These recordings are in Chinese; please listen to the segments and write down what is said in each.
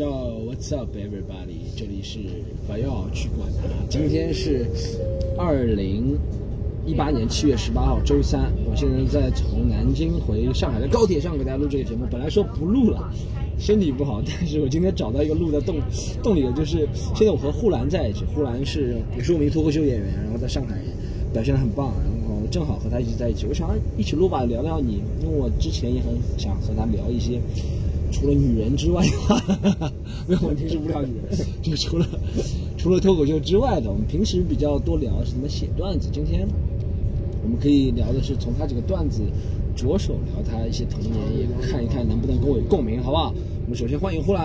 Yo, what's up, everybody？这里是不要去管它。今天是二零一八年七月十八号，周三。我现在在从南京回上海的高铁上给大家录这个节目。本来说不录了，身体不好，但是我今天找到一个录的动动力了，就是现在我和呼兰在一起。呼兰是也是我们脱口秀演员，然后在上海表现的很棒，然后正好和他一起在一起。我想一起录吧，聊聊你，因为我之前也很想和他聊一些。除了女人之外的话，没有，我平时不聊女人。就除了除了脱口秀之外的，我们平时比较多聊是怎么写段子。今天我们可以聊的是从他这个段子着手聊他一些童年，也看一看能不能跟我有共鸣，好不好？我们首先欢迎呼兰。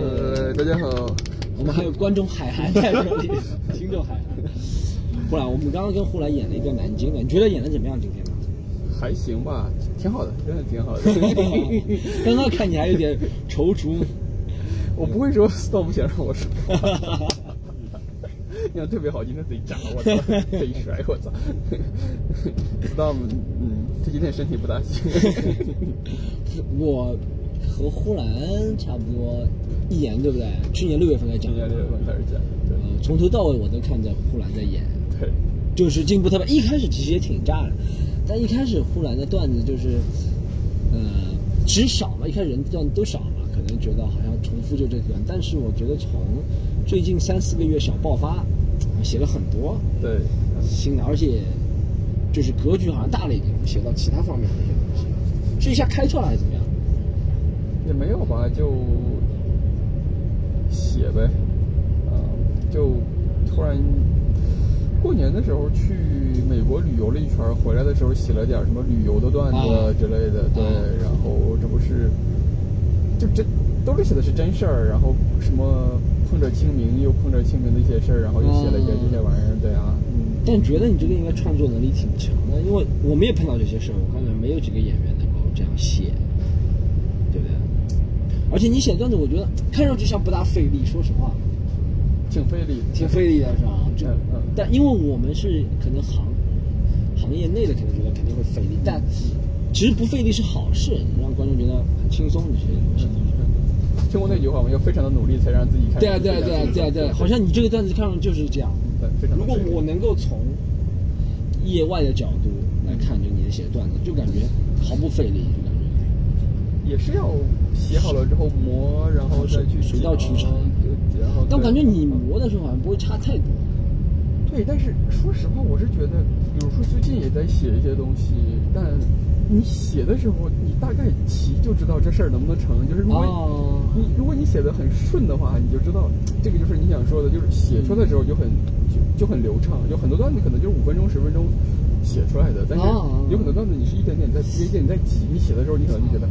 呃，大家好。我们还有观众海涵在这里，听众海涵。呼兰，我们刚刚跟呼兰演了一个南京的，你觉得演的怎么样？今天？还行吧，挺好的，真的挺好的。刚刚看你还有点踌躇，我不会说 stop 先让，我说，你看特别好，今天贼炸，我操，贼帅，我操。stop，嗯，他今天身体不大行。我和呼兰差不多一年，对不对？去年六月份开始讲，去年六月份开始讲，对，从头到尾我都看着呼兰在演，对，就是进步特别。一开始其实也挺炸的。但一开始呼兰的段子就是，呃，其实少嘛，一开始人段都少嘛，可能觉得好像重复就这段。但是我觉得从最近三四个月小爆发，写了很多，对，新的，而且就是格局好像大了一点，写到其他方面的一些东西。是一下开窍了还是怎么样？也没有吧，就写呗，啊，就突然。过年的时候去美国旅游了一圈，回来的时候写了点什么旅游的段子之类的，对，然后这不是，就真兜里写的是真事儿，然后什么碰着清明又碰着清明的一些事儿，然后又写了一些这些玩意儿，对啊，嗯。但觉得你这个应该创作能力挺强的，因为我们也碰到这些事儿，我感觉没有几个演员能够这样写，对不对？而且你写段子，我觉得看上去像不大费力，说实话。挺费力，挺费力的是吧？这，但因为我们是可能行行业内的，可能觉得肯定会费力，但其实不费力是好事，让观众觉得很轻松这些东西。听过那句话吗？要非常的努力才让自己看。对啊，对啊，对啊，对啊，对，好像你这个段子看上去就是这样。对，非常。如果我能够从业外的角度来看，就你的写段子，就感觉毫不费力，就感觉也是要写好了之后磨，然后再去水到渠成。然后，但我感觉你磨的时候好像不会差太多。对，但是说实话，我是觉得，比如说最近也在写一些东西，但你写的时候，你大概齐就知道这事儿能不能成。就是如果你如果你写的很顺的话，你就知道这个就是你想说的，就是写出来的时候就很就就很流畅。有很多段子可能就是五分钟十分钟写出来的，但是有很多段子你是一点点在一点点在挤，你写的时候你可能就觉得。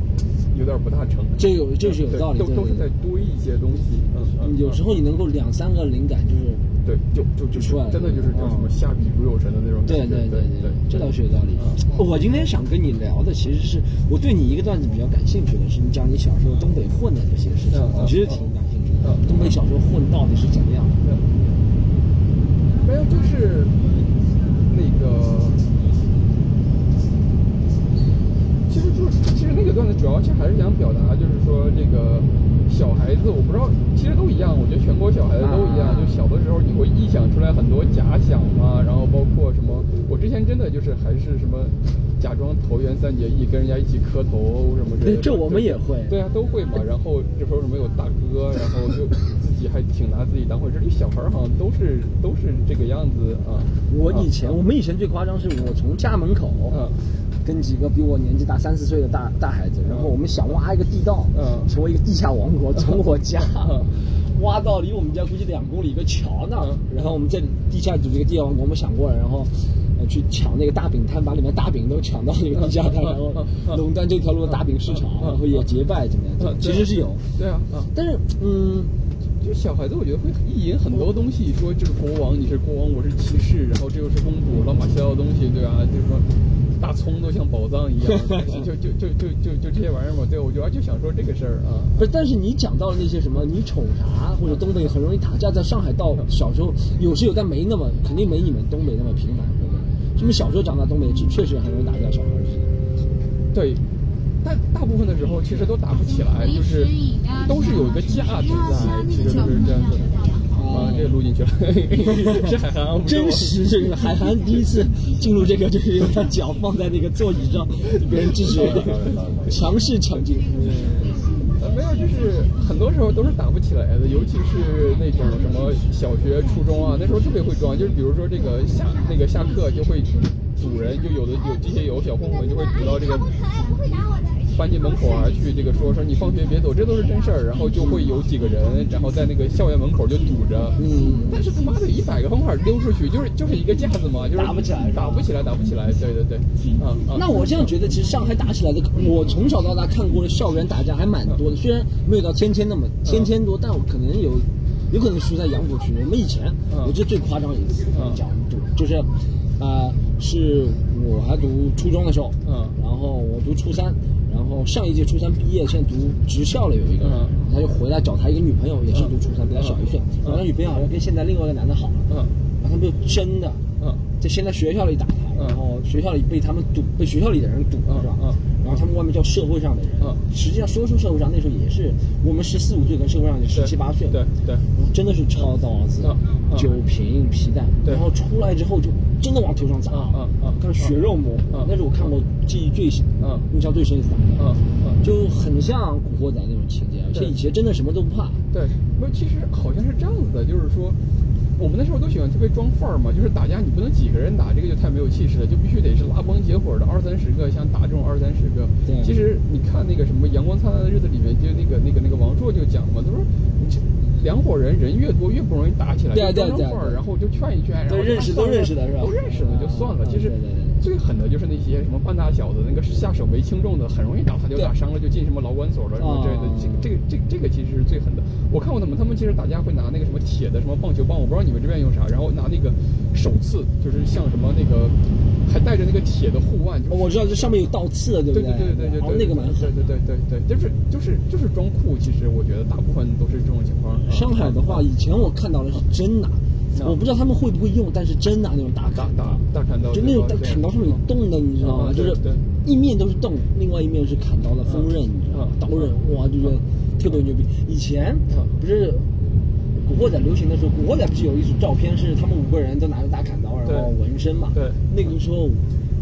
有点不大成，这有这是有道理，都都是在多一些东西，嗯，有时候你能够两三个灵感就是对，就就就出来了，真的就是叫什么下笔如有神的那种感觉，对对对对，这倒是有道理。我今天想跟你聊的，其实是我对你一个段子比较感兴趣的是，你讲你小时候东北混的这些事情，我其实挺感兴趣的。东北小时候混到底是怎么样？没有，就是那个。其实就是，其实那个段子主要其实还是想表达，就是说这个小孩子，我不知道，其实都一样。我觉得全国小孩子都一样，就小的时候你会臆想出来很多假想嘛，然后包括什么，我之前真的就是还是什么假装投缘三结义，跟人家一起磕头什么之类的。这我们也会。对啊，都会嘛。然后这时候什么有大哥，然后就自己还挺拿自己当回事。这小孩好像都是都是这个样子啊。我以前，我们以前最夸张是我从家门口。跟几个比我年纪大三四岁的大大孩子，然后我们想挖一个地道，嗯，成为一个地下王国，从我家 挖到离我们家估计两公里一个桥那儿，然后我们在地下组一个地下王国，我们想过了，然后去抢那个大饼摊，把里面大饼都抢到那个地下摊，然后垄断这条路的大饼市场，然后也结拜怎么样？其实是有，对啊，但是嗯，就小孩子我觉得会意淫很多东西，说这是国王，你是国王，我是骑士，然后这又是公主，乱马需要的东西，对吧？就是说。大葱都像宝藏一样，就 就就就就就这些玩意儿嘛。对，我就就想说这个事儿啊。不是，但是你讲到了那些什么，你瞅啥，或者东北很容易打架，在上海到小时候有是有，但没那么肯定没你们东北那么频繁，是不是？什么小时候长大东北，确实很容易打架，小孩儿是。对，但大部分的时候其实都打不起来，就是都是有一个架子在，其实是这样子。啊，这个录进去了，是海涵，真实这个海涵第一次进入这个，就是用他脚放在那个座椅上，别人制止，强势抢进。呃，没有，就是很多时候都是打不起来的，尤其是那种什么小学、初中啊，那时候特别会装，就是比如说这个下那个下课就会堵人，就有的有这些有小混混就会堵到这个。班级门口啊，去这个说说你放学别走，这都是真事儿。然后就会有几个人，然后在那个校园门口就堵着。嗯，但是他妈的一百个方法溜出去，就是就是一个架子嘛，就是打不起来，打不起来，打不起来。对对对，啊啊。那我这样觉得，其实上海打起来的，我从小到大看过的校园打架还蛮多的，虽然没有到天天那么天天多，但我可能有，有可能输在杨浦区。我们以前，我记得最夸张一次讲，就是，啊，是我还读初中的时候，嗯，然后我读初三。然后上一届初三毕业，现在读职校了，有一个人，他就回来找他一个女朋友，也是读初三，比他小一岁。然后女朋友好像跟现在另外一个男的好了，嗯，然后他们就真的，嗯，在现在学校里打他，然后学校里被他们堵，被学校里的人堵了，是吧？嗯。他们外面叫社会上的人，嗯，实际上说出社会上那时候也是我们十四五岁跟社会上就十七八岁，对对，真的是抄刀子、酒瓶、皮带，然后出来之后就真的往头上砸，嗯嗯，看血肉模糊，那是我看过记忆最深、嗯，印象最深一次，嗯嗯，就很像古惑仔那种情节，而且以前真的什么都不怕，对，不，其实好像是这样子的，就是说。我们那时候都喜欢特别装范儿嘛，就是打架你不能几个人打，这个就太没有气势了，就必须得是拉帮结伙的二三十个，像打这种二三十个。对。其实你看那个什么《阳光灿烂的日子》里面，就那个那个那个王朔就讲嘛，他说这，两伙人人越多越不容易打起来，对对对。然后就劝一劝，然后认识都认识的是吧？都认识的就算了。其实最狠的就是那些什么半大小子，那个下手没轻重的，很容易打他就打伤了，就进什么劳管所了什么之类的。这个这个这个这个其实是最狠的。我看过他们，他们其实打架会拿那个什么铁的什么棒球棒，我不知道你们这边用啥，然后拿那个手刺，就是像什么那个还带着那个铁的护腕。我知道这上面有倒刺的，对不对？对对对对对，那个蛮狠。对对对对对，就是就是就是装酷。其实我觉得大部分都是这种情况。上海的话，以前我看到的是真拿，我不知道他们会不会用，但是真拿那种大砍大大砍刀，就那种大砍刀上面有洞的，你知道吗？就是一面都是洞，另外一面是砍刀的锋刃，你知道吗？刀刃哇，就觉得特别牛逼。以前不是。古惑仔流行的时候，古惑仔不是有一组照片，是他们五个人都拿着大砍刀，然后纹身嘛？对，那个时候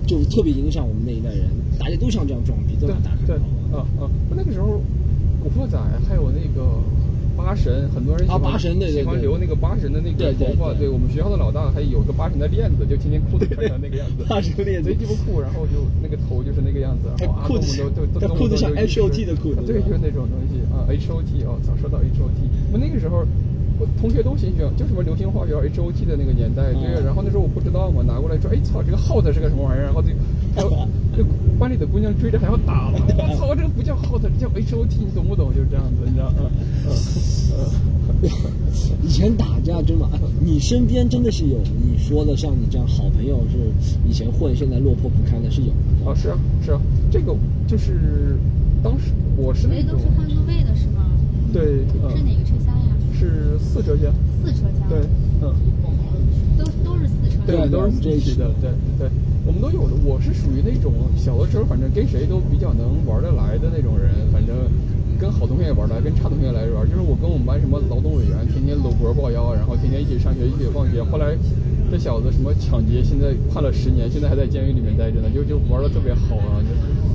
就特别影响我们那一代人，大家都像这样装逼，都拿大砍刀。嗯嗯，那个时候古惑仔还有那个八神，很多人喜欢喜欢留那个八神的那个头发。对我们学校的老大还有个八神的链子，就天天裤子穿成那个样子。八神链子贼鸡巴酷，然后就那个头就是那个样子。然后裤子都都裤子像 H O T 的裤子。对，就是那种东西啊，H O T 哦，早说到 H O T，我那个时候。同学都心学，就什么流星花园 H O T 的那个年代，对。然后那时候我不知道嘛，拿过来说，哎操，这个耗子是个什么玩意儿？然后就，就班里的姑娘追着还要打了。我操，这个不叫耗子，这叫 H O T，你懂不懂？就是这样子，你知道吗？以前打架真的，你身边真的是有你说的像你这样好朋友，是以前混，现在落魄不堪的，是有。啊，是啊，是啊，这个就是当时我是那种。都是换座位的是吗？对。是哪个车厢呀？是四车厢，四车厢，对，嗯，都都是四车厢，对，都是这一的，对对，我们都有的。我是属于那种小的时候，反正跟谁都比较能玩得来的那种人，反正跟好同学也玩得来，跟差同学来玩。就是我跟我们班什么劳动委员，天天搂脖抱腰，然后天天一起上学，一起放学。后来这小子什么抢劫，现在判了十年，现在还在监狱里面待着呢，就就玩得特别好啊，就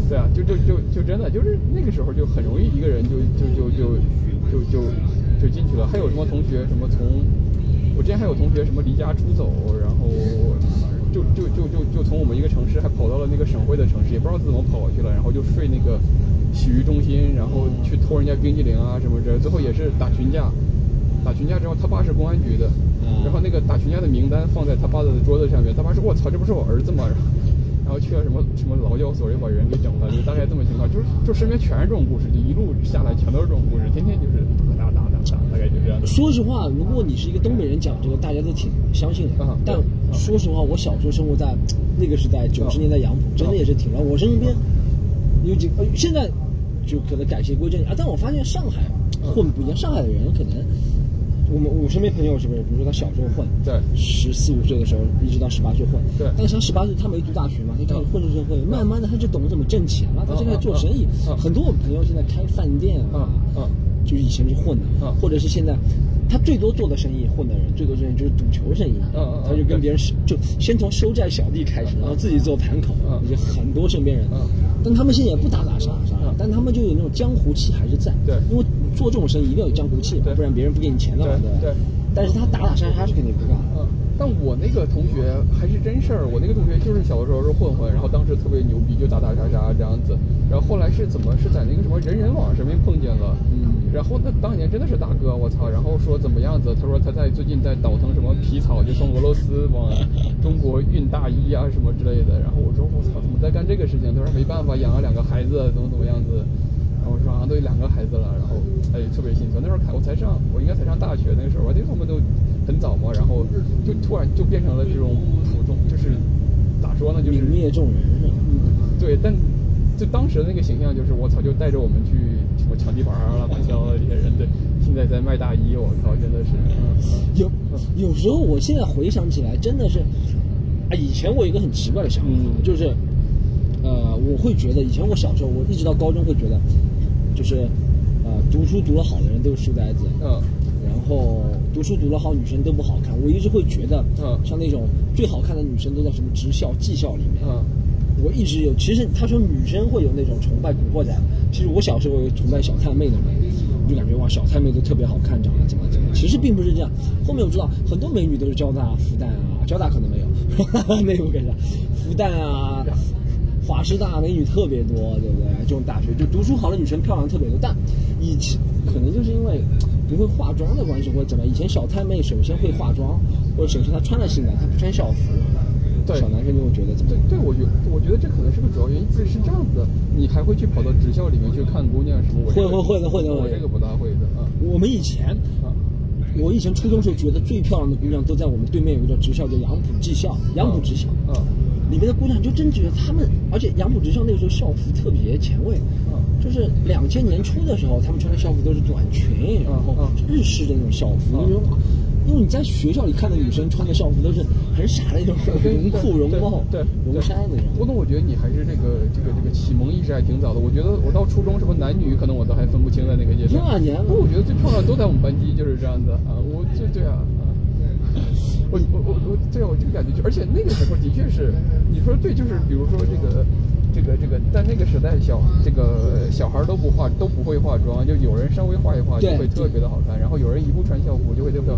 对啊，就就就就真的就是那个时候就很容易一个人就就就就就就。就进去了，还有什么同学什么从，我之前还有同学什么离家出走，然后就就就就就从我们一个城市还跑到了那个省会的城市，也不知道怎么跑过去了，然后就睡那个洗浴中心，然后去偷人家冰激凌啊什么的，最后也是打群架，打群架之后他爸是公安局的，然后那个打群架的名单放在他爸的桌子上面，他爸说我操，这不是我儿子吗？然后去了什么什么劳教所，又把人给整了，就大概这么情况，就是就身边全是这种故事，就一路下来全都是这种故事，天天就是大概就这样。说实话，如果你是一个东北人讲这个，大家都挺相信的。但说实话，我小时候生活在那个时代，九十年代杨浦，真的也是挺乱。我身边有几呃，现在就可能改邪归正啊。但我发现上海混不一样，上海的人可能我们我身边朋友是不是？比如说他小时候混，对，十四五岁的时候一直到十八岁混，对。但是他十八岁他没读大学嘛，他开始混出社会，慢慢的他就懂得怎么挣钱了。他现在做生意，很多我们朋友现在开饭店啊，嗯，就是以前是混的，嗯，或者是现在他最多做的生意混的人，最多生意就是赌球生意，他就跟别人就先从收债小弟开始，然后自己做盘口，很多身边人，嗯，但他们现在也不打打杀杀，但他们就有那种江湖气还是在，对，因为。做这种生意一定要有江湖气，不然别人不给你钱的嘛。对。但是他打打杀杀是肯定不干。嗯。但我那个同学还是真事儿，我那个同学就是小的时候是混混，然后当时特别牛逼，就打打杀杀这样子。然后后来是怎么是在那个什么人人网上面碰见了。嗯。然后那当年真的是大哥，我操！然后说怎么样子？他说他在最近在倒腾什么皮草，就从俄罗斯往中国运大衣啊什么之类的。然后我说我操，怎么在干这个事情？他说没办法，养了两个孩子，怎么怎么样子。然后我说啊，都有两个孩子了，然后哎特别心酸。那时候我才上，我应该才上大学那个时候，我觉他们都很早嘛，然后就突然就变成了这种普通，就是咋说呢，就是泯灭众人？对，但就当时的那个形象就是我操，就带着我们去 么抢地盘啊、乱销这些人，对，现在在卖大衣，我靠，真的是。有有时候我现在回想起来，真的是啊，以前我有一个很奇怪的想法，就是。呃，我会觉得以前我小时候，我一直到高中会觉得，就是，呃，读书读得好的人都是书呆子，嗯，然后读书读得好女生都不好看。我一直会觉得，嗯，像那种最好看的女生都在什么职校、技校里面，嗯，我一直有。其实他说女生会有那种崇拜古惑仔，其实我小时候有崇拜小太妹的美，就感觉哇，小太妹都特别好看，长得怎么怎么。其实并不是这样。后面我知道很多美女都是交大、复旦啊，交大可能没有，那我感觉复旦啊。华师大美女特别多，对不对？这种大学就读书好的女生漂亮特别多，但以前可能就是因为不会化妆的关系或者怎么，以前小太妹首先会化妆，或者首先她穿的性感，她不穿校服，小男生就会觉得怎么？对，对我觉我觉得这可能是个主要原因。是是这样子的，你还会去跑到职校里面去看姑娘什么？会会会的会的。我这个不大会的啊。我们以前啊，我以前初中时候觉得最漂亮的姑娘都在我们对面有个叫职校，叫杨浦技校，杨浦职校。嗯。里面的姑娘就真觉得她们，而且杨浦职校那个时候校服特别前卫，嗯，就是两千年初的时候，她们穿的校服都是短裙，然后日式的那种校服，那种，因为你在学校里看的女生穿的校服都是很傻的那种绒裤、绒帽、对绒衫那种。不过我觉得你还是这个这个这个启蒙意识还挺早的。我觉得我到初中什么男女可能我都还分不清的那个阶段。那年，不过我觉得最漂亮都在我们班级，就是这样子啊。我就对啊。我我我我，对啊，我这个感觉就，而且那个时候的确是，你说对，就是比如说这个，这个这个，在那个时代，小这个小孩都不化都不会化妆，就有人稍微化一化就会特别的好看，然后有人一不穿校服就会特别，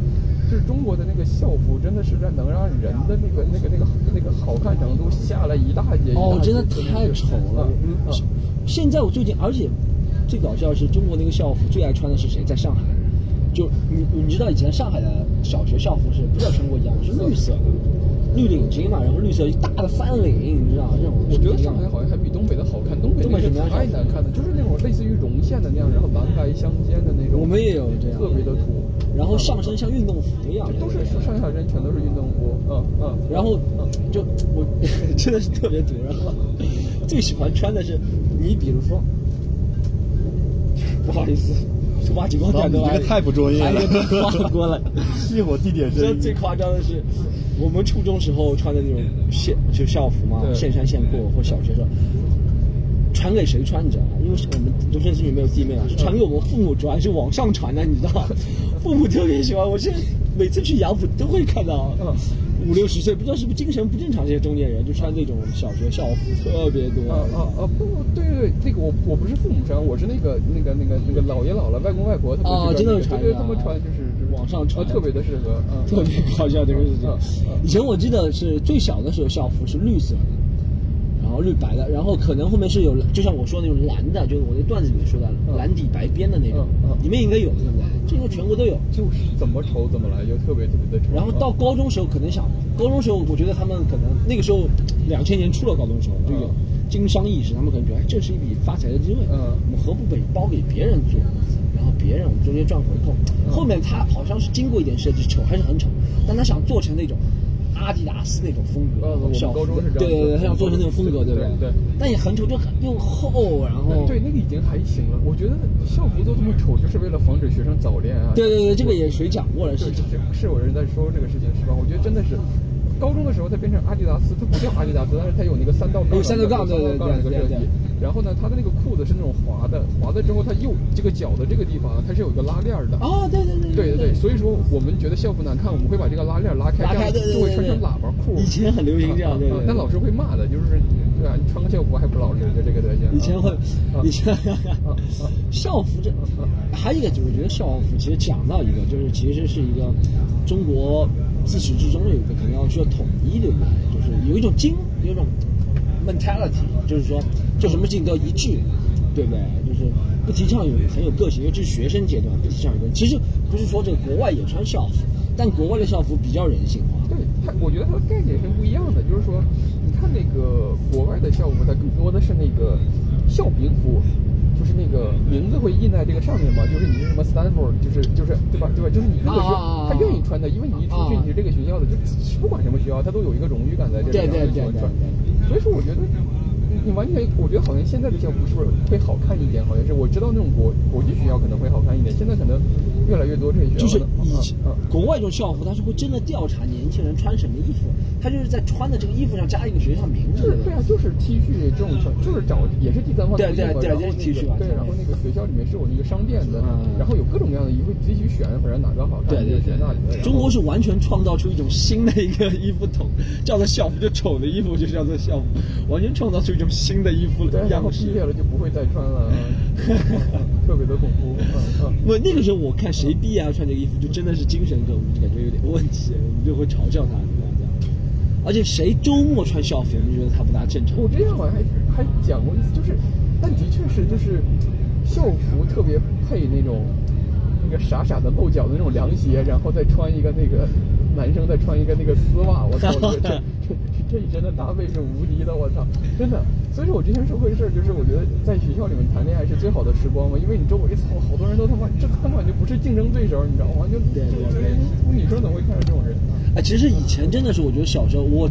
就是中国的那个校服真的是让能让人的那个那个那个那个好看程度下来一大截。哦，真的太丑了。嗯，现在我最近，而且最搞笑的是，中国那个校服最爱穿的是谁？在上海。就你你知道以前上海的小学校服是不叫全国一样，是绿色的，绿领巾嘛，然后绿色一大的翻领，你知道这种。我觉得上海好像还比东北的好看，东北那是太难看的，就是那种类似于绒线的那样，然后蓝白相间的那种。我们也有这样，特别的土，然后上身像运动服一样，都是上下身全都是运动服，嗯嗯，然后就我真的是特别土，然后最喜欢穿的是，你比如说，不好意思。突发情况下你这个太不专业了，跨 过来，一会地点是。最夸张的是，我们初中时候穿的那种线就校服嘛，线衫线裤，或小学时候传给谁穿？你知道吗？因为我们独生子女没有弟妹啊，是传给我们父母，主要是往上传的，你知道 父母特别喜欢，我现在每次去杨浦都会看到。五六十岁，不知道是不是精神不正常，这些中年人就穿那种小学校服特别多。啊啊啊！不，对对对，那个我我不是父母穿，我是那个那个那个那个姥爷姥姥、外公外婆他们啊，真的穿，对他们穿就是往上穿，特别的适合，特别搞笑这个事情。以前我记得是最小的时候校服是绿色的。然后绿白的，然后可能后面是有，就像我说那种蓝的，就是我那段子里面说的蓝底白边的那种，里面应该有对不对？这个全国都有，就是怎么丑怎么来，就特别特别的丑。然后到高中时候可能想，高中时候我觉得他们可能那个时候两千年初了，高中时候就有经商意识，他们可能觉得哎这是一笔发财的机会，嗯，我们何不给包给别人做，然后别人我们中间赚回扣。后面他好像是经过一点设计，丑还是很丑，但他想做成那种。阿迪达斯那种风格，小高中是这样，对对对，他想做成那种风格，对不对？对。但也很丑，就很又厚，然后。对，那个已经还行了。我觉得校服都这么丑，就是为了防止学生早恋啊。对对对，这个也谁讲过了？是是是有人在说这个事情是吧？我觉得真的是。高中的时候，它变成阿迪达斯，它不叫阿迪达斯，但是它有那个三道杠，三道杠，对对对对对。然后呢，它的那个裤子是那种滑的，滑的之后，它右这个脚的这个地方，它是有一个拉链的。哦，对对对。对对对，所以说我们觉得校服难看，我们会把这个拉链拉开，这样，就会穿成喇叭裤。以前很流行这样。但老师会骂的，就是对吧？你穿个校服还不老实，就这个德行。以前会，以前 校服这，还有一个就是觉得校服其实讲到一个，就是其实是一个中国。自始至终有一个可能要需要统一，对不对？就是有一种精，有一种 mentality，就是说做什么事情都要一致，对不对？就是不提倡有很有个性，尤其是学生阶段不提倡有个性。其实不是说这个国外也穿校服，但国外的校服比较人性化。对，它我觉得它的概念是不一样的。就是说，你看那个国外的校服，它更多的是那个校名服。就是那个名字会印在这个上面嘛，就是你是什么 Stanford，就是就是对吧对吧？就是你如果是他愿意穿的，因为你一出去你是这个学校的，就不管什么学校，他都有一个荣誉感在这里。对对对对。所以说，我觉得。你完全，我觉得好像现在的校服是不是会好看一点？好像是我知道那种国国际学校可能会好看一点，现在可能越来越多这些学校。就是以前国外这种校服，他是会真的调查年轻人穿什么衣服，他就是在穿的这个衣服上加一个学校名字。是，对啊，就是 T 恤这种，就是找也是第三方对对对，就是 T 恤对，然后那个学校里面是有那个商店的，然后有各种各样的衣服，自己去选，反正哪个好看就选哪里。中国是完全创造出一种新的一个 衣服统，叫做校服，就丑的衣服就叫做校服，完全创造出一种新的衣服了。然后毕业了就不会再穿了，特别的恐怖。不，那个时候我看谁毕业要穿这个衣服，就真的是精神跟我们感觉有点问题，我们就会嘲笑他这样子。而且谁周末穿校服，我们觉得他不大正常。我之前好像还还讲过一次，就是，但的确是就是校服特别配那种那个傻傻的露脚的那种凉鞋，然后再穿一个那个男生再穿一个那个丝袜，我操！这真的搭配是无敌的，我操，真的。所以说我之前说过一事儿，就是我觉得在学校里面谈恋爱是最好的时光嘛，因为你周围操好多人都他妈这根本就不是竞争对手，你知道吗？就对对对，女生怎么会看上这种人呢？哎，其实以前真的是，我觉得小时候我，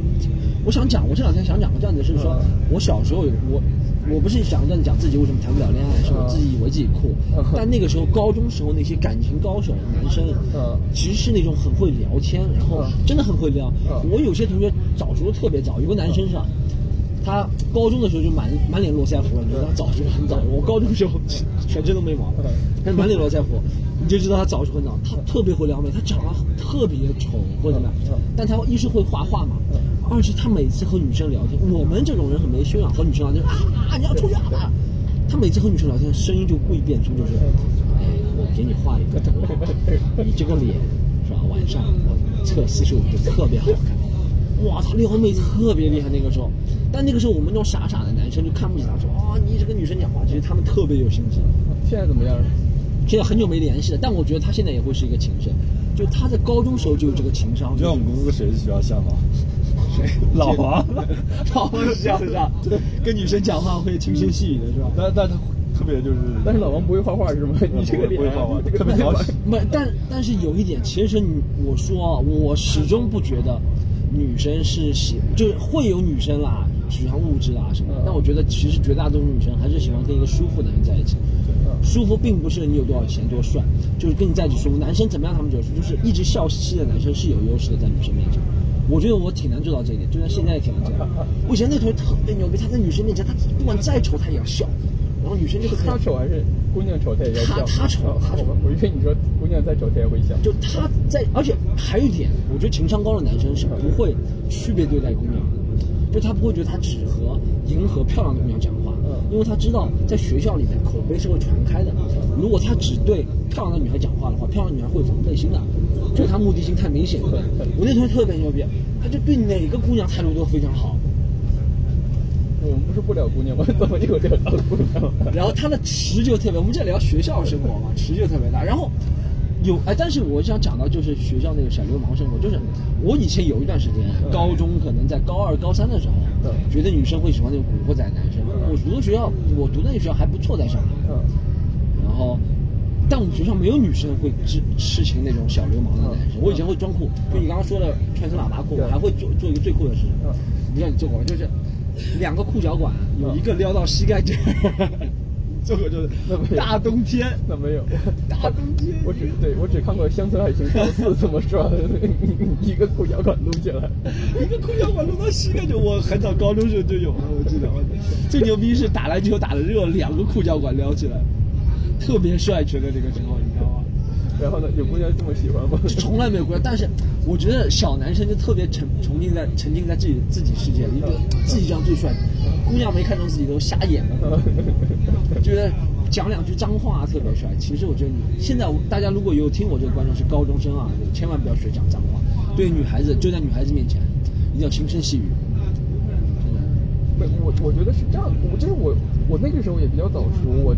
我想讲，我这两天想讲个段子，是说我小时候我。我不是想跟你讲自己为什么谈不了恋爱，是我自己以为自己酷。但那个时候高中时候那些感情高手男生，其实是那种很会聊天，然后真的很会聊。我有些同学早熟的特别早，有个男生是吧？他高中的时候就满满脸络腮胡了，你知道他早熟很早。我高中时候全身都没毛，但是满脸络腮胡，你就知道他早熟很早。他特别会撩妹，他长得特别丑或者怎么样，但他一是会画画嘛。二是他每次和女生聊天，我们这种人很没修养，和女生聊天啊啊，你要出去啊！他每次和女生聊天，声音就故意变粗，就是，哎，我给你画一个图，你这个脸是吧？晚上我测四十五度特别好看，哇他，撩妹特别厉害那个时候。但那个时候我们那种傻傻的男生就看不起他，说啊，你这个女生讲话，其实他们特别有心机。现在怎么样？现在很久没联系了，但我觉得他现在也会是一个情圣，就他在高中时候就有这个情商。你知道我们公司谁是学校像吗？谁老王，老王是这样？跟女生讲话会轻声细语的是吧？但但他特别就是，但是老王不会画画是吗？你这个不会画画，特别讨喜。不，但但是有一点，其实你我说啊，我始终不觉得女生是喜，就是会有女生啦，喜欢物质啦什么的。但我觉得其实绝大多数女生还是喜欢跟一个舒服的人在一起。舒服并不是你有多少钱多帅，就是跟你在一起舒服。男生怎么样他们就舒服，就是一直笑嘻嘻的男生是有优势的，在女生面前。我觉得我挺难做到这一点，就算现在也挺难做到。我以前那同学特别牛逼，他在女生面前，他不管再丑他也要笑，然后女生就是他丑还是姑娘丑他也要笑。他他丑，他丑。我以为你说姑娘再丑他也会笑。就他在，而且还有一点，我觉得情商高的男生是不会区别对待姑娘的，就他不会觉得他只和迎合漂亮的姑娘讲话，因为他知道在学校里面口碑是会传开的。如果他只对漂亮的女孩讲话的话，漂亮女孩会防备心的。就他目的性太明显了。我那同学特别牛逼，他就对哪个姑娘态度都非常好。我们不是不聊姑娘吗？怎么又聊到姑娘？然后他的池就特别，我们在聊学校生活嘛，池就特别大。然后有哎，但是我想讲到就是学校那个小流氓生活，就是我以前有一段时间，高中可能在高二、高三的时候，觉得女生会喜欢那种古惑仔男生。我读的学校，我读的那个学校还不错，在上海。然后。但我们学校没有女生会痴痴情那种小流氓的男生。我以前会装酷，就你刚刚说的穿成喇叭裤，我还会做做一个最酷的事。不知道你做过吗？就是两个裤脚管有一个撩到膝盖这儿，这个就是那没有。大冬天，那没有，大冬天，我只对我只看过《乡村爱情上四》怎么说，一个裤脚管撸起来，一个裤脚管撸到膝盖就，我很早高中时候就有了，我记得。最牛逼是打篮球打的热，两个裤脚管撩起来，特别帅觉得那个时候，你知道吗？然后呢，有姑娘这么喜欢吗？从来没有过，但是我觉得小男生就特别沉沉浸在沉浸在自己自己世界里，觉得自己这样最帅，姑娘没看中自己都瞎眼了，觉得讲两句脏话特别帅。其实我觉得你现在大家如果有听我这个观众是高中生啊，千万不要学讲脏话，对女孩子就在女孩子面前一定要轻声细语，真的。没，我我觉得是这样，我就是我我那个时候也比较早熟，我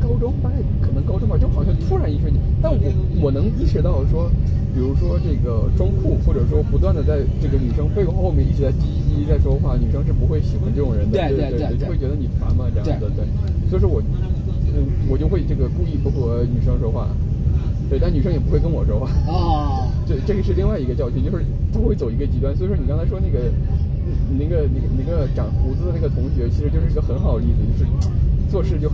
高中大能高中吧，就好像突然一瞬间，但我我能意识到说，比如说这个装酷，或者说不断的在这个女生背后后面一直在叽叽在说话，女生是不会喜欢这种人的，对对对对。会觉得你烦嘛这样子，对，所以说我嗯我就会这个故意不和女生说话，对，但女生也不会跟我说话。啊，这这个是另外一个教训，就是他会走一个极端，所以说你刚才说那个。那个、那个、那个长胡子的那个同学，其实就是一个很好的例子，就是做事就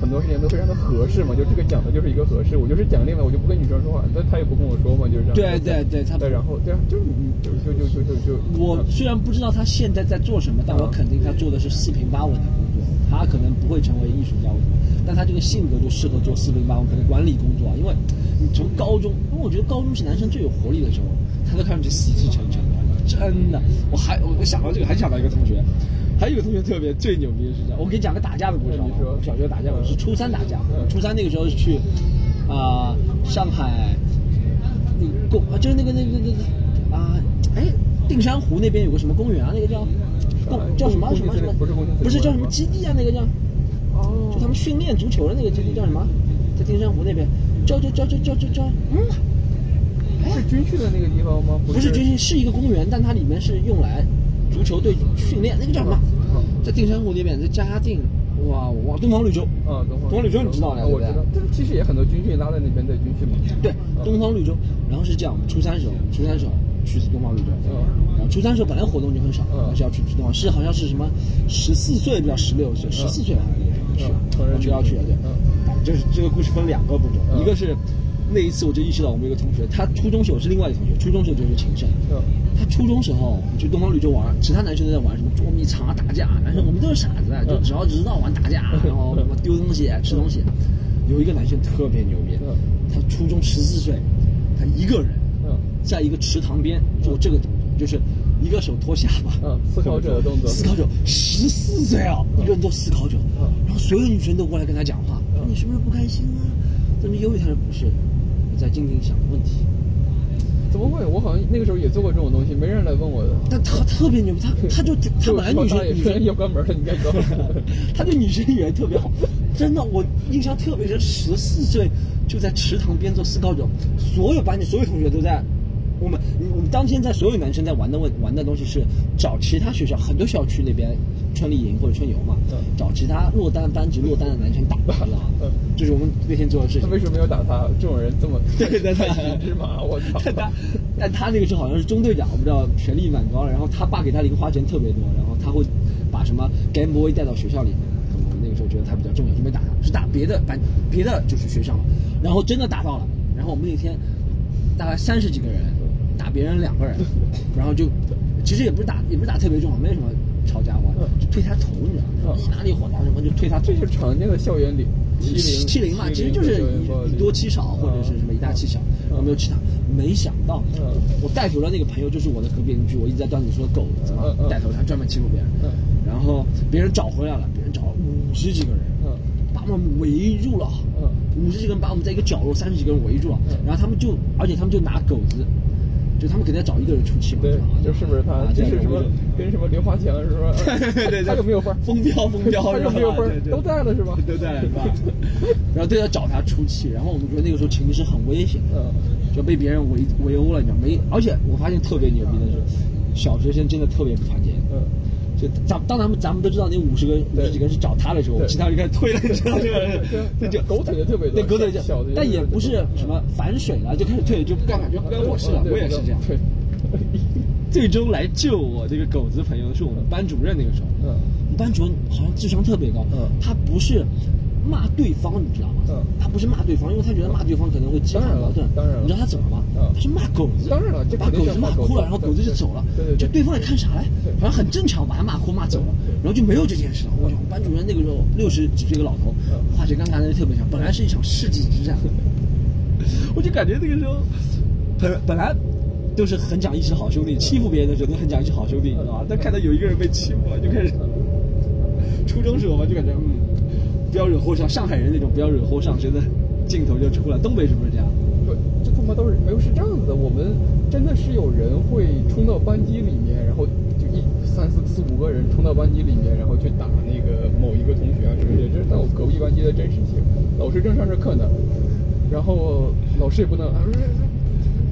很多事情都非常的合适嘛。就这个讲的就是一个合适，我就是讲另外，我就不跟女生说话，那他也不跟我说嘛，就是这样。对对对，他对，然后对啊，就就就就就就就。我虽然不知道他现在在做什么，但我肯定他做的是四平八稳的工作。他可能不会成为艺术家，但他这个性格就适合做四平八稳，可能管理工作啊。因为你从高中，因为我觉得高中是男生最有活力的时候，他都看上去死气沉沉的。真的，我还我想到这个，还想到一个同学，还有一个同学特别最牛逼的是这样，我给你讲个打架的故事。你说，小学打架，我是初三打架，初三那个时候是去啊上海，那公就是那个那个那个啊哎定山湖那边有个什么公园啊，那个叫公叫什么什么什么？不是不是叫什么基地啊？那个叫哦，就他们训练足球的那个基地叫什么？在定山湖那边，叫叫叫叫叫叫叫嗯。是军训的那个地方吗？不是军训，是一个公园，但它里面是用来足球队训练。那个叫什么？在定山湖那边，在嘉定，哇哇，东方绿洲啊，东方绿洲你知道的，我知道。但是其实也很多军训拉在那边的军训嘛。对，东方绿洲。然后是这样，初三时候，初三时候去东方绿洲。嗯。然后初三时候本来活动就很少，但是要去东方，是好像是什么十四岁不要十六岁，十四岁好像那个时候去，就要去了。对。嗯。就是这个故事分两个步骤，一个是。那一次我就意识到，我们一个同学，他初中时候是另外一个同学，初中时候就是情圣。嗯。他初中时候去东方绿洲玩，其他男生都在玩什么捉迷藏啊、打架，男生我们都是傻子，就只要知道玩打架，然后什么丢东西、吃东西。有一个男生特别牛逼，他初中十四岁，他一个人，在一个池塘边做这个动作，就是一个手托下巴，嗯，思考者的动作。思考者，十四岁啊，一个人做思考者。嗯。然后所有女生都过来跟他讲话，你是不是不开心啊？怎么忧郁？他说不是。在静静想问题，怎么会？我好像那个时候也做过这种东西，没人来问我的。但他特别牛，他他就他本来女生女生要关门了，你该走。他对女生也特别好，真的，我印象特别深。十四岁就在池塘边做思考者，所有班里所有同学都在。我们我们当天在所有男生在玩的问玩的东西是找其他学校很多校区那边春丽营或者春游嘛，找其他落单班级落单的男生打，知道吗？这是我们那天做的事情。他为什么要打他？这种人这么对对对，芝麻，我操！但他但他那个时候好像是中队长，我不知道权力蛮高的。然后他爸给他零花钱特别多，然后他会把什么 Game Boy 带到学校里面。我们那个时候觉得他比较重要，就没打他，是打别的班别的就是学校，然后真的打到了。然后我们那天大概三十几个人。打别人两个人，然后就，其实也不是打，也不是打特别重，没什么吵架话，就推他头，你知道吗？意大利火大什么就推他，这就是常见的校园里欺凌欺凌嘛，其实就是以多欺少或者是什么以大欺小，我没有其他。没想到，我带头的那个朋友就是我的隔壁邻居，我一直在段子说狗子嘛，带头他专门欺负别人，然后别人找回来了，别人找了五十几个人，把我们围住了，五十几个人把我们在一个角落，三十几个人围住了，然后他们就，而且他们就拿狗子。就他们肯定要找一个人出气嘛，对，就是不是他，就是什么跟什么刘华强是吧？对对对，他有没有分？封标封标，他有没有分？都在了是吧？都在了是吧？然后都要找他出气，然后我们觉得那个时候情绪是很危险，的，就被别人围围殴了，你知道没？而且我发现特别牛逼的是，小学生真的特别不团结，嗯。就咱当咱们咱们都知道那五十个五十几个人是找他的时候，其他人就开始退了，你知道这个，这就狗腿的特别多，对狗腿就，但也不是什么反水了，就开始退，就不干了，就不干我事了，我也是这样。最终来救我这个狗子朋友是我们班主任那个时候，嗯，们班主任好像智商特别高，嗯他不是骂对方，你知道吗？嗯他不是骂对方，因为他觉得骂对方可能会激化矛盾。当然了你知道他怎么吗？嗯他是骂狗子，当然了这把狗子骂哭了，然后狗子就走了。对对对就对方也看傻了，好像很正常，把他骂哭骂走了，然后就没有这件事了。我想班主任那个时候六十几岁一个老头嗯，化学尴尬能力特别强，本来是一场世纪之战，我就感觉那个时候本本来。都是很讲义气好兄弟，欺负别人的时候都很讲义气好兄弟，你知道吧？但看到有一个人被欺负了，就开始。初中时候嘛，就感觉嗯，不要惹祸上，上海人那种不要惹祸上身的镜头就出来。东北是不是这样？对，这他妈都是，哎呦是这样子的，我们真的是有人会冲到班级里面，然后就一三四四五个人冲到班级里面，然后去打那个某一个同学啊什么的，这是在我隔壁班级的真实情。老师正上着课呢，然后老师也不能啊，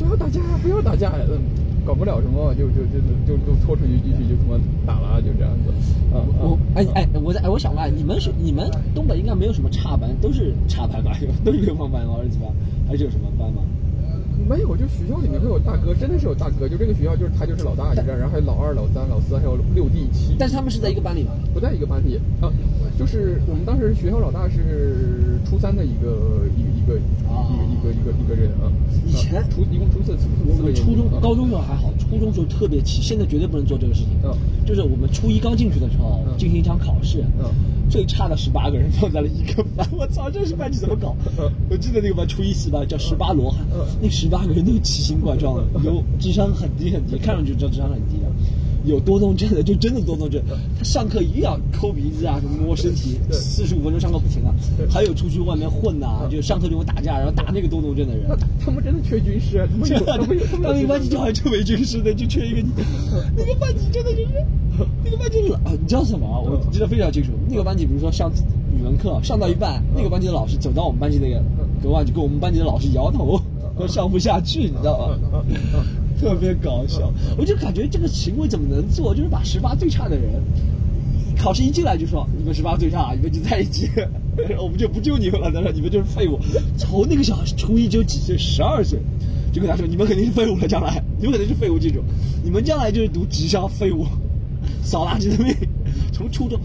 不要打架，不要打架，嗯，搞不了什么，就就就就就拖出去继续就他妈打了，就这样子。哎我在哎，我想问，你们是你们东北应该没有什么差班，都是差班吧？都是流氓班、儿子班，还是有什么班吗？没有，就学校里面会有大哥，真的是有大哥，就这个学校就是他就是老大，就这样，然后还有老二、老三、老四，还有六弟、七，但是他们是在一个班里吗？不在一个班里啊。就是我们当时学校老大是初三的一个一个一个啊一个一个一个一个人啊。以前啊初一共初四四我们四个初中啊、高中时候还好，初中时候特别气，现在绝对不能做这个事情。嗯。就是我们初一刚进去的时候嗯。进行一场考试，嗯。最差的十八个人放在了一个班，我操，这是班级怎么搞？嗯？我记得那个班初一四班叫十八罗汉嗯，那十八个人都奇形怪状的，有智商很低很低，看上去就知道智商很低。的。有多动症的，就真的多动症。他上课一定要抠鼻子啊，什么摸身体，对四十五分钟上课不停啊。还有出去外面混呐、嗯就上课就会打架，然后打那个多动症的人。他们真的缺军师啊！他们有，他们有，他们有那个班级就还真没军师的，就缺一个你。那个班级真的就是，那个班级老，啊你知道什么啊？我记得非常清楚。那个班级，比如说上语文课上到一半，那个班级的老师走到我们班级那个隔外，就跟我们班级的老师摇头，说上不下去，你知道吗？特别搞笑，我就感觉这个行为怎么能做？就是把十八最差的人，考试一进来就说你们十八最差，你们就在一起，我们就不救你们了。他说你们就是废物。从那个小孩初一只有几岁，十二岁，就跟他说你们肯定是废物了，将来你们肯定是废物，记住，你们将来就是读职校废物，扫垃圾的命。从初中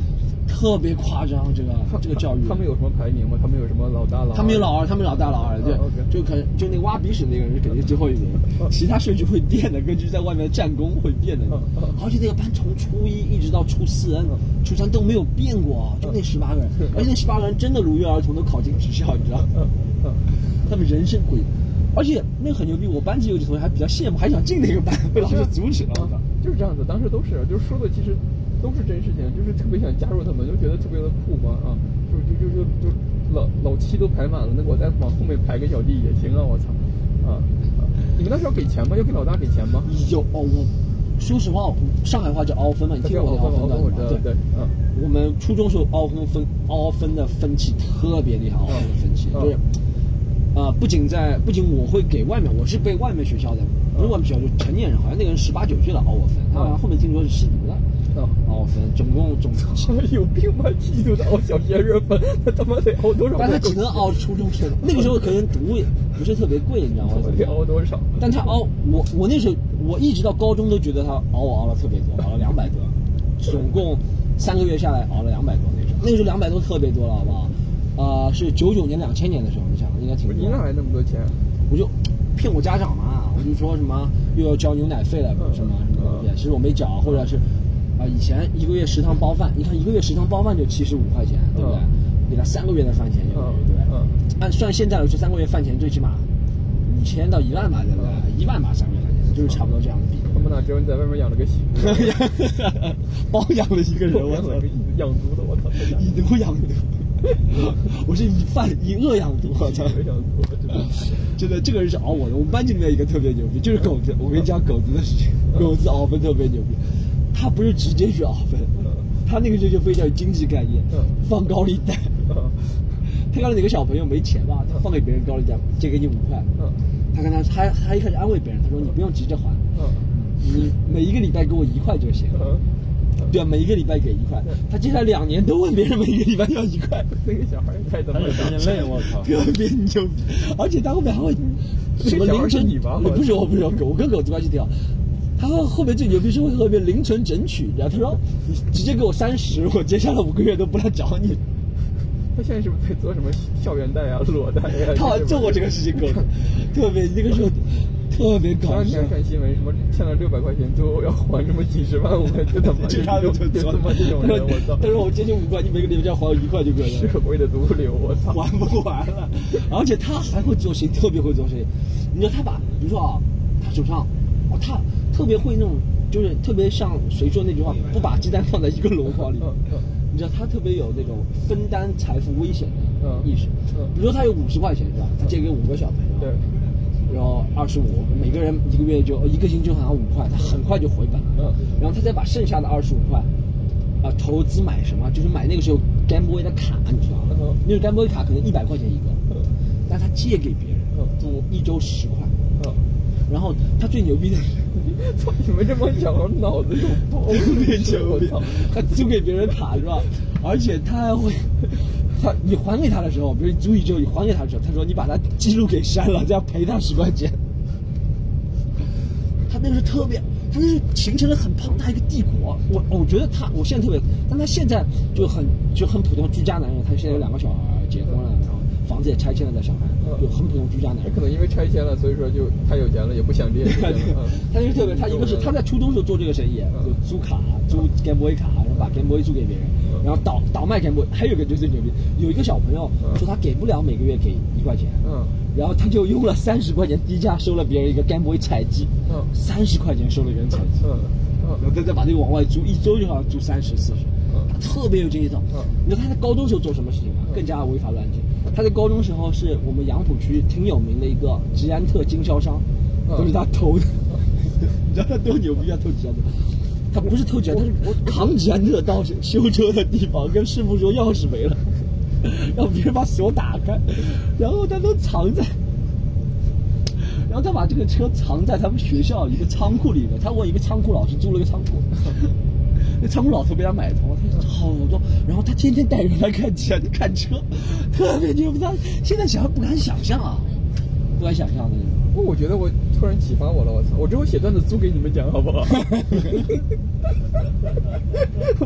特别夸张，这个这个教育。他们有什么排名吗？他们有什么老大老二？他们有老二，他们老大老二，对，就可能就那挖鼻屎那个人肯定是最后一名，其他顺序会变的，根据在外面的战功会变的。而且那个班从初一一直到初四、初三都没有变过，就那十八个人，而且那十八个人真的如约而同都考进职校，你知道他们人生轨，而且那个很牛逼，我班级有几同学还比较羡慕，还想进那个班，被老师阻止了。就是这样子，当时都是，就是说的其实都是真事情，就是特别想加入他们，就觉得特别的酷嘛啊，就就就就就老老七都排满了，那我再往后面排个小弟也行啊，我操，啊啊！你们那时候给钱吗？要给老大给钱吗？有哦，我说实话，上海话叫凹分嘛，你听过那凹分我段吗？知道，对，嗯我们初中时候凹分分凹分的分歧特别厉害，凹分的分歧嗯就是，呃，不仅在不仅我会给外面，我是被外面学校的，不是外面学校，就成年人，好像那个人十八九岁了凹我分，他好像后面听说是吸毒的，嗯。凹我分，总共总共，有病吧？吸毒的熬小鲜肉分，他他妈得熬多少？但他只能熬初中生，那个时候可能读也不是特别贵，你知道吗？得熬多少？但他熬我我那时候我一直到高中都觉得他熬我熬了特别多，熬了两百多，总共三个月下来熬了两百多那时候，那个时候两百多特别多了，好不好？呃，是九九年、两千年的时候，你想应该挺多的。你哪来那么多钱？我就骗我家长嘛，我就说什么又要交牛奶费了，什么什么东西，其实我没缴，或者是啊、以前一个月食堂包饭，你看一个月食堂包饭就七十五块钱，对不对？给他三个月的饭钱就嗯对不对？嗯按算现在来说，三个月饭钱最起码五千到一万吧，对不对？一万吧，三个月饭钱就是差不多这样的比例。他们哪知道你在外面养了个媳妇？包养了一个人，我操养猪的，我操！以毒养毒，我是以贩以恶养毒，我操！真的，这个人是熬我的。我们班级里面一个特别牛逼，就是狗子。我跟你讲狗子的事情，狗子熬分特别牛逼。他不是直接去熬分，他那个时候就非常有经济概念嗯，放高利贷。他看到哪个小朋友没钱吧，他放给别人高利贷，借给你五块。嗯他跟他他他一开始安慰别人，他说你不用急着还，嗯你每一个礼拜给我一块就行。嗯，对啊，每一个礼拜给一块。他接下来两年都问别人每个礼拜要一块。那个小孩太他妈还有分傻类，我操！特别牛逼，而且他后面还会什么凌晨你吧不是我不是我跟狗子关系挺好。他后后面最牛逼是会后面零存整取，然后他说你直接给我三十，我接下来五个月都不来找你。他现在是不是在做什么校园贷啊、裸贷呀？他好像做过这个事情，搞的特别那个时候特别搞笑前两天。看新闻，什么欠了六百块钱，最后要还什么几十万，我就他妈 这他就就他妈这种人，我操！他说我借你五块，你每个礼拜只要还我一块就可以了。社会的毒瘤，我操！还不完了。而且他还会做事情，特别会做事情。你知道他把，比如说啊，他手上，哦，他特别会那种，就是特别像谁说那句话，不把鸡蛋放在一个笼子里。嗯嗯你知道他特别有那种分担财富危险的嗯意识。嗯比如说他有五十块钱是吧？他借给五个小朋友，对，然后二十五，每个人一个月就一个星期就好像五块，他很快就回本了。嗯然后他再把剩下的二十五块，啊、投资买什么？就是买那个时候 Game Boy 的卡，你知道吗？嗯那个 Game Boy 卡可能一百块钱一个，嗯但他借给别人，一周十块。然后他最牛逼的是，操！你们这帮小孩脑子有包，特别牛逼我操！，他租给别人卡是吧？而且他还会，他你还给他的时候，比如你租一周，你还给他的时候，他说你把他记录给删了，这样赔他十块钱。他那个是特别，他那是形成了很庞大一个帝国。我我觉得他，我现在特别，但他现在就很就很普通居家男人，他现在有两个小孩，结婚了，然后房子也拆迁了，在上海有很普通居家男人。可能因为拆迁了，所以说就太有钱了，也不想这些 他就是特别，他一个是他在初中时候做这个生意，就租卡、租 Game Boy 卡，然后把 Game Boy 租给别人，然后倒倒卖 Game Boy。还有一个就是最牛逼，有一个小朋友说他给不了每个月给一块钱，嗯。然后他就用了三十块钱低价收了别人一个 Game Boy 采集，嗯。三十块钱收了别人采集，嗯。然嗯后再再把这个往外租，一周就好像租三十四十，他特别有经济头嗯。你知道他在高中时候做什么事情吗？更加违法乱纪。他在高中时候是我们杨浦区挺有名的一个吉安特经销商，嗯都是他偷的。你知道他多牛逼啊？偷吉安特，他不是偷吉安特，他是扛吉安特到修车的地方，跟师傅说钥匙没了，让别人把锁打开，然后他都藏在。然后他把这个车藏在他们学校一个仓库里面，他问一个仓库老师租了个仓库，那仓库老头被他买通了，他说好多，然后他天天带人来看车，看车，特别牛逼，他现在想不敢想象啊，不敢想象的那种。不过我觉得我突然启发我了，我操！我之后写段子租给你们讲好不好？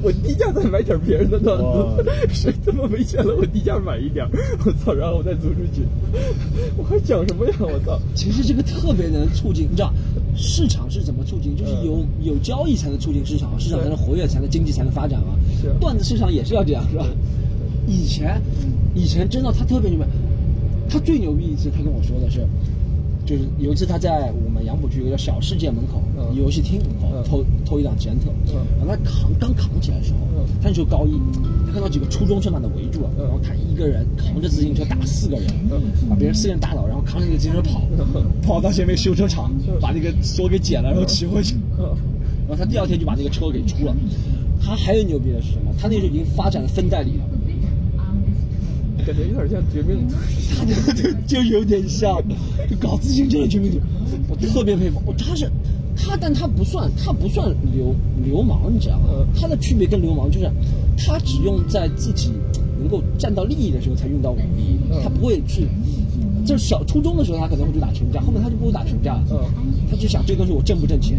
我低价再买点别人的段子，谁他妈没钱了，我低价买一点，我操，然后我再租出去。我还讲什么呀？我操！其实这个特别能促进，你知道，市场是怎么促进？就是有有交易才能促进市场，市场才能活跃，才能经济才能发展嘛。段子市场也是要这样，是吧？以前，以前真的他特别牛逼，他最牛逼一次，他跟我说的是，就是有一次他在我们杨浦区一个叫小世界门口、嗯。游戏厅门口、嗯。偷偷一辆捷安特，嗯。然后他扛刚扛起来的时候，嗯。他那时候高一，他看到几个初中生把他围住了，嗯。然后他一个人扛着自行车打四个人，嗯。把别人四个人打倒，然后扛着那个自行车跑，跑到前面修车厂，把那个锁给剪了，然后骑回去。嗯。然后他第二天就把那个车给出了。他还有牛逼的是什么？他那时候已经发展了分代理了，感觉有点像绝命毒师。他那个就有点像就搞自行车的绝命毒师。我特别佩服，我他是他，但他不算他不算流流氓，你知道吗嗯？他的区别跟流氓就是，他只用在自己能够占到利益的时候才用到武力，嗯他不会去。就是小初中的时候，他可能会去打群架，后面他就不会打群架了。嗯他就想这东西我挣不挣钱，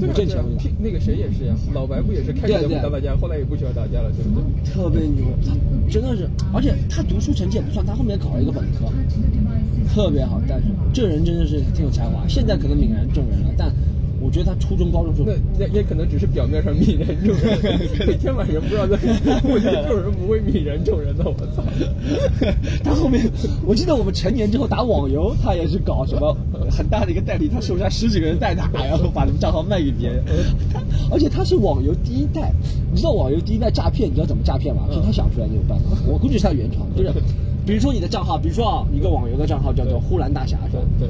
我挣钱。那个谁也是呀，老白不也是开始对对不打打架，后来也不喜欢打架了，对不对？特别牛，他真的是，而且他读书成绩也不算，他后面考了一个本科，特别好。但是这人真的是挺有才华，现在可能泯然众人了，但我觉得他初中、高中时候那那也可能只是表面上泯然 众人，每天晚上不知道在，我觉得这种人不会泯然众人的，我操！他后面，我记得我们成年之后打网游，他也是搞什么很大的一个代理，他手下十几个人代打，然后把他们账号卖给别人。他而且他是网游第一代，你知道网游第一代诈骗，你知道怎么诈骗吗？是他想出来那种办法，我估计是他原创，就是比如说你的账号，比如说啊，一个网游的账号叫做呼兰大侠，是吧？对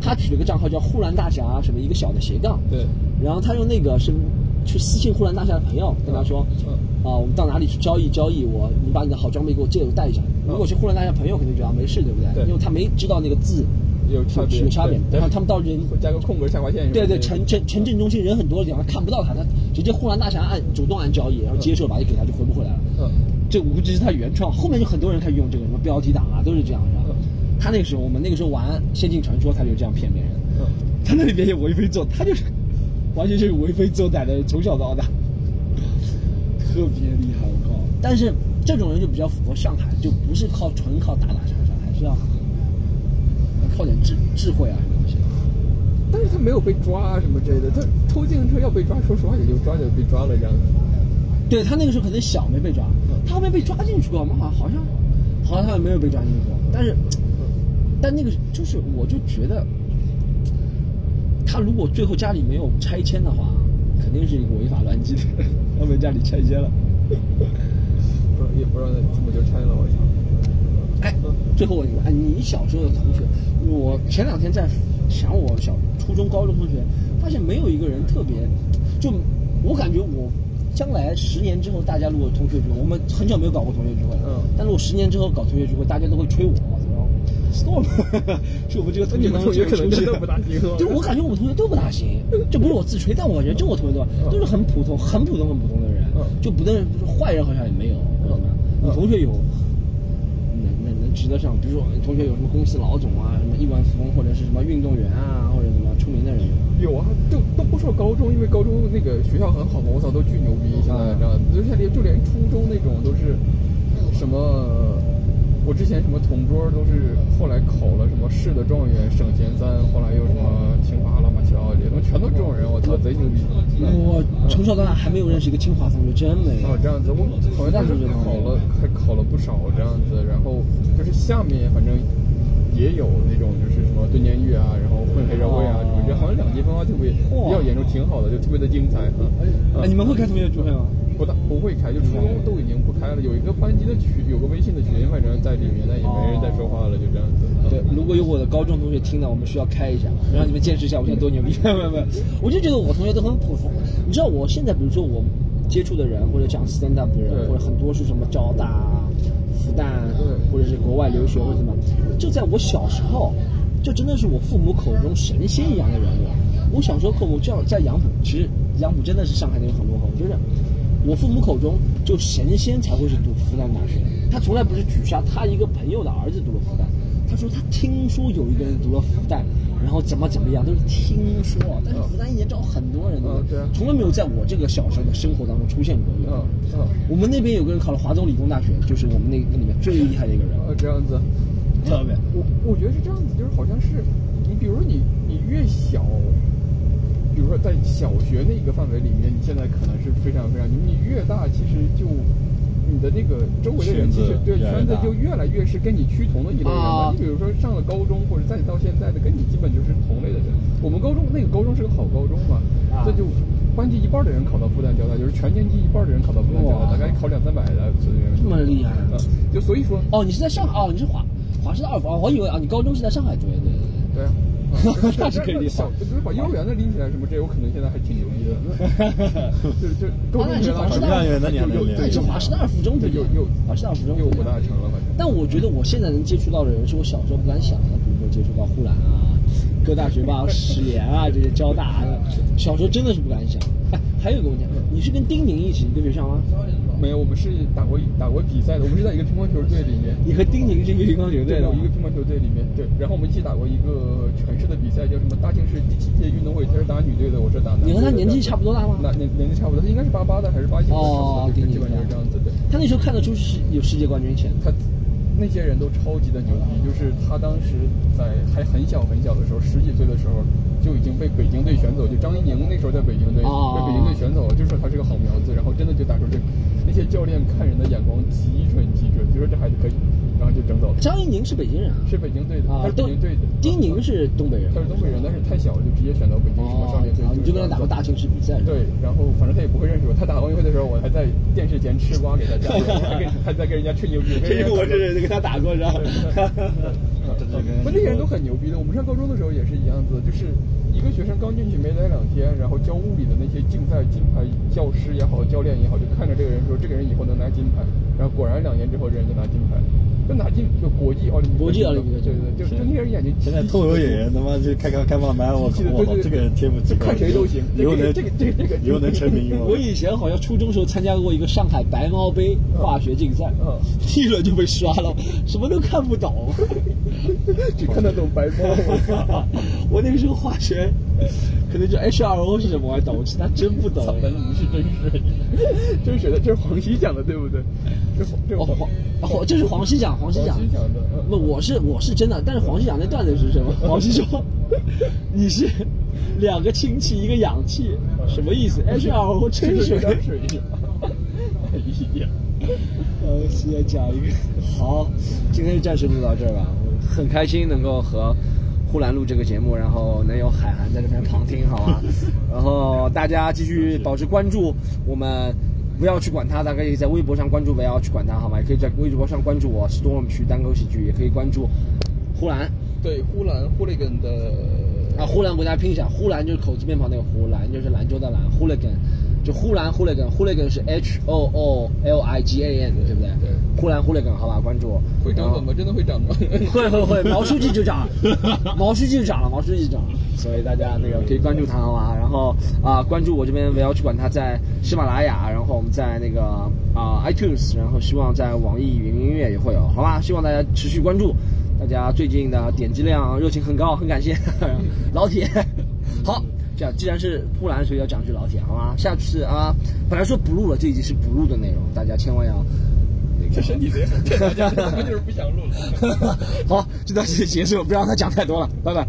他取了个账号叫呼兰大侠什么一个小的斜杠，对然后他用那个是去私信呼兰大侠的朋友，跟他说，嗯啊，我们到哪里去交易交易，我你把你的好装备给我借我带一下。如果是呼兰大侠朋友，肯定觉得啊没事，对不对？对因为他没知道那个字有差别有差别。然后他们到人会加个空格下划线。对对城城城镇中心人很多的地方看不到他，他直接呼兰大侠按主动按交易，然后接受把就给他就回不回来了。嗯这无知是他原创，后面就很多人开始用这个什么标题党啊，都是这样是吧嗯？他那个时候，我们那个时候玩《仙境传说》，他就这样骗别人。嗯他那里边也为非作，他就是完全就是为非作歹的，从小到大，特别厉害，我靠！但是这种人就比较符合上海，就不是靠纯靠打打杀杀，还是要靠点智智慧啊什么东西。但是他没有被抓啊什么之类的，他偷自行车要被抓，说实话也就抓就被抓了这样子。对他那个时候可能小没被抓，他后面被抓进去过吗？好好像好像他没有被抓进去过，但是但那个就是我就觉得。他如果最后家里没有拆迁的话，肯定是一个违法乱纪的。他们家里拆迁了，不也不知道怎么就拆了，我操！哎，最后问一个，哎，你小时候的同学，我前两天在想我小初中、高中同学，发现没有一个人特别，就我感觉我将来十年之后，大家如果同学聚会，我们很久没有搞过同学聚会了，嗯，但是我十年之后搞同学聚会，大家都会吹我。Storm，是我们这个同学同学可能真的不大行，就我感觉我们同学都不大行，这不是我自吹，但我感觉就我同学都都是很普通、很普通、很普通的人，就不能坏人好像也没有？你同学有能能能值得上，比如说你同学有什么公司老总啊，什么亿万富翁或者是什么运动员啊，或者什么出名的人有啊，就都不说高中，因为高中那个学校很好嘛，我操，都巨牛逼，现在这样，就像连就连初中那种都是什么。我之前什么同桌都是后来考了什么市的状元、省前三，后来又什么清华、乱七八糟的，全都这种人，我操，贼牛逼！我从小到大还没有认识一个清华同学，真没有。哦，这样子，我好像是考了，还考了不少这样子。然后就是下面反正也有那种就是什么蹲监狱啊，然后混黑社会啊什么，这好像两极分化特别比较严重，挺好的，就特别的精彩啊！哎，你们会开同学聚会吗？不大不会开，就初中都已经不开了。有一个班级的群，有个微信的群，反正在里面，但也没人在说话了，就这样子。对，如果有我的高中同学听到，我们需要开一下，让你们见识一下我现在多牛逼。没有没有，我就觉得我同学都很普通。你知道我现在，比如说我接触的人，或者讲 stand up 的人，或者很多是什么交大、复旦，或者是国外留学或者什么，就在我小时候，就真的是我父母口中神仙一样的人物。我小时候父母叫在杨浦，其实杨浦真的是上海那个很落后，就是。我父母口中就神仙才会是读复旦大学，他从来不是举下他一个朋友的儿子读了复旦，他说他听说有一个人读了复旦，然后怎么怎么样都是听说，但是复旦一年招很多人，对，从来没有在我这个小时候的生活当中出现过。嗯嗯，我们那边有个人考了华东理工大学，就是我们那那里面最厉害的一个人。呃，这样子，特别，我我觉得是这样子，就是好像是你，比如说你你越小。比如说，在小学那个范围里面，你现在可能是非常非常牛。你越大，其实就你的那个周围的人，其实对圈子就越来越是跟你趋同的一类人了。你比如说上了高中，或者再到现在的，跟你基本就是同类的人。我们高中那个高中是个好高中嘛，这就班级一半的人考到复旦交大，就是全年级一半的人考到复旦交大，大概考两三百的。这么厉害？啊，就所以说，哦，你是在上海？哦，你是华华师大二附哦，我以为啊，你高中是在上海读的。对对对。那是可以小，就是把幼儿园的拎起来什么，这有可能现在还挺牛逼的。就就高中是华师大，那是华师大附中的，又又华师大附中又不大成了，反正。但我觉得我现在能接触到的人，是我小时候不敢想的，比如说接触到呼兰啊、各大学吧、史研啊这些交大，小时候真的是不敢想。哎，还有一个问题，你是跟丁宁一起一个学校吗？没有，我们是打过打过比赛的。我们是在一个乒乓球队里面。你和丁宁是一个乒乓球队的，一个乒乓球队里面。对，然后我们一起打过一个全市的比赛，叫什么大庆市第七届运动会。他是打女队的，我是打男。你和他年纪差不多大吗？那年年纪差不多，他应该是八八的还是八九的？哦，基本就是这样子的。他那时候看得出是有世界冠军潜他那些人都超级的牛逼，就是他当时在还很小很小的时候，十几岁的时候就已经被北京队选走。就张怡宁那时候在北京队被北京队选走，就说他是个好苗子，然后真的就打出这。那些教练看人的眼光极准极准，就说这孩子可以，然后就整走了。张怡宁是北京人啊，是北京队的，他是北京队的。丁宁是东北人，他是东北人，但是太小了，就直接选到北京什么少年队。你就跟他打过大城市比赛。对，然后反正他也不会认识我。他打奥运会的时候，我还在电视前吃瓜给他加油，还跟还在跟人家吹牛逼。因为我是跟他打过，然后。那些人都很牛逼的。我们上高中的时候也是一样子，就是一个学生刚进去没待两天，然后教物理的那些竞赛金牌教师也好，教练也好，就看着这个人说，这个人以后能拿金牌。然后果然两年之后，这人就拿金牌。就拿金就国际奥林匹克，国际奥林匹克，对对对，就就那人眼睛。现在脱口演员他妈就开开开放班，我靠，这个人天赋极高，看谁都行。以后能这个这个这个以后能成名吗？我以前好像初中时候参加过一个上海白猫杯化学竞赛，嗯，一轮就被刷了，什么都看不懂，只看得懂白猫。我那个时候化学 可能就 HRO 是什么我还懂，其他真不懂。本不是真水，真水的，这是黄西讲的，对不对？这黄这黄黄，这是黄西讲，黄西讲的。不，我是我是真的，但是黄西讲那段子是什么？黄西说 你是两个氢气一个氧气，什么意思？HRO 真水。水。哎呀，呃，现在讲一个好，今天就暂时录到这儿吧。很开心能够和呼兰录这个节目，然后能有海涵在这边旁听，好吧？然后大家继续保持关注，我们不要去管他，大家可以在微博上关注，不要去管他，好吗？也可以在微博上关注我，Storm 去单口喜剧，也可以关注呼兰。对，呼兰呼 o 根的啊，呼兰我给大家拼一下，呼兰就是口字边旁那个呼兰，就是兰州的兰，呼 o 根。就呼兰呼雷根，呼雷根是 H O O L I G A N，对不对？对。呼兰呼雷根，好吧，关注。会涨粉吗？真的会涨吗？会会会，毛书记就涨 了，毛书记就涨了，毛书记涨了。所以大家那个可以关注他，好吧？然后啊，关注我这边，不要去管他在喜马拉雅，然后我们在那个啊 iTunes，然后希望在网易云音乐也会有，好吧？希望大家持续关注，大家最近的点击量热情很高，很感谢 老铁。好。这样，既然是呼兰，所以要讲句老铁，好吗？下次啊，本来说不录了，这一集是不录的内容，大家千万要。这身体贼好，大家 就是不想录了。好，这段时间结束，不让他讲太多了，拜拜。